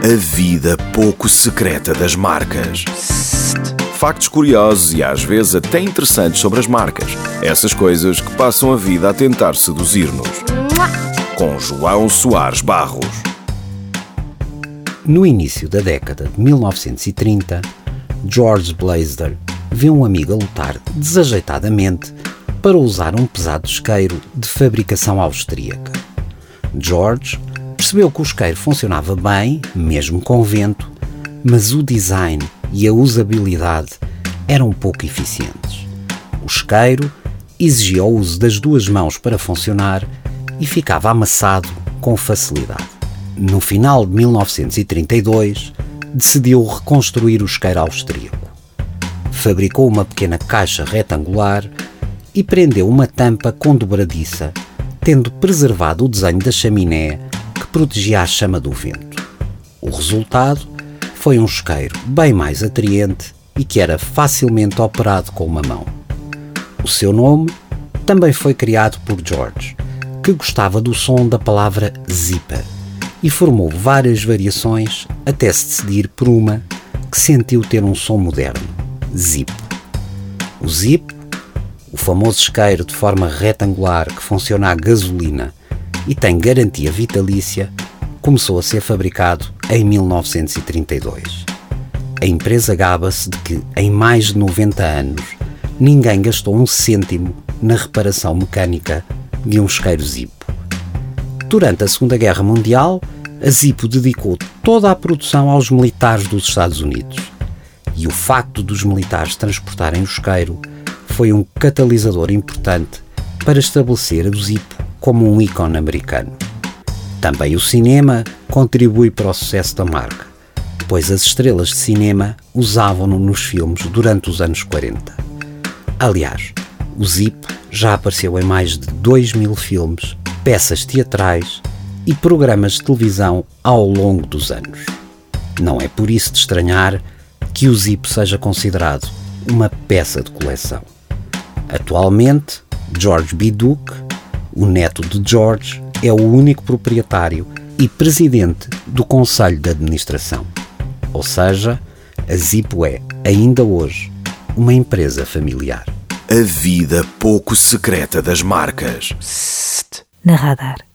A vida pouco secreta das marcas. Factos curiosos e às vezes até interessantes sobre as marcas. Essas coisas que passam a vida a tentar seduzir-nos. Com João Soares Barros. No início da década de 1930, George Blaisdell viu um amigo a lutar desajeitadamente para usar um pesado isqueiro de fabricação austríaca. George percebeu que o isqueiro funcionava bem, mesmo com vento, mas o design e a usabilidade eram pouco eficientes. O isqueiro exigia o uso das duas mãos para funcionar e ficava amassado com facilidade. No final de 1932, decidiu reconstruir o isqueiro austríaco. Fabricou uma pequena caixa retangular e prendeu uma tampa com dobradiça, tendo preservado o desenho da chaminé protegia a chama do vento. O resultado foi um isqueiro bem mais atraente e que era facilmente operado com uma mão. O seu nome também foi criado por George, que gostava do som da palavra zipper e formou várias variações até se decidir por uma que sentiu ter um som moderno, Zip. O Zip, o famoso isqueiro de forma retangular que funciona a gasolina e tem garantia vitalícia, começou a ser fabricado em 1932. A empresa gaba-se de que, em mais de 90 anos, ninguém gastou um cêntimo na reparação mecânica de um isqueiro Zip. Durante a Segunda Guerra Mundial, a Zippo dedicou toda a produção aos militares dos Estados Unidos. E o facto dos militares transportarem o isqueiro foi um catalisador importante para estabelecer a Zippo como um ícone americano. Também o cinema contribui para o sucesso da marca, pois as estrelas de cinema usavam-no nos filmes durante os anos 40. Aliás, o Zippo já apareceu em mais de 2 mil filmes peças teatrais e programas de televisão ao longo dos anos. Não é por isso de estranhar que o Zip seja considerado uma peça de coleção. Atualmente, George B. Duke, o neto de George, é o único proprietário e presidente do Conselho de Administração. Ou seja, a Zippo é, ainda hoje, uma empresa familiar. A vida pouco secreta das marcas. na radar.